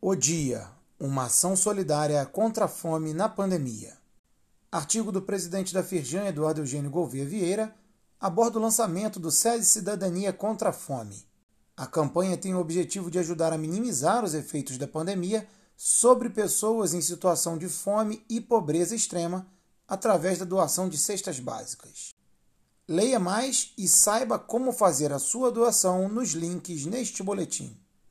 O Dia Uma ação solidária contra a fome na pandemia. Artigo do presidente da Firjan, Eduardo Eugênio Gouveia Vieira, aborda o lançamento do SESI Cidadania contra a Fome. A campanha tem o objetivo de ajudar a minimizar os efeitos da pandemia sobre pessoas em situação de fome e pobreza extrema através da doação de cestas básicas. Leia mais e saiba como fazer a sua doação nos links neste boletim.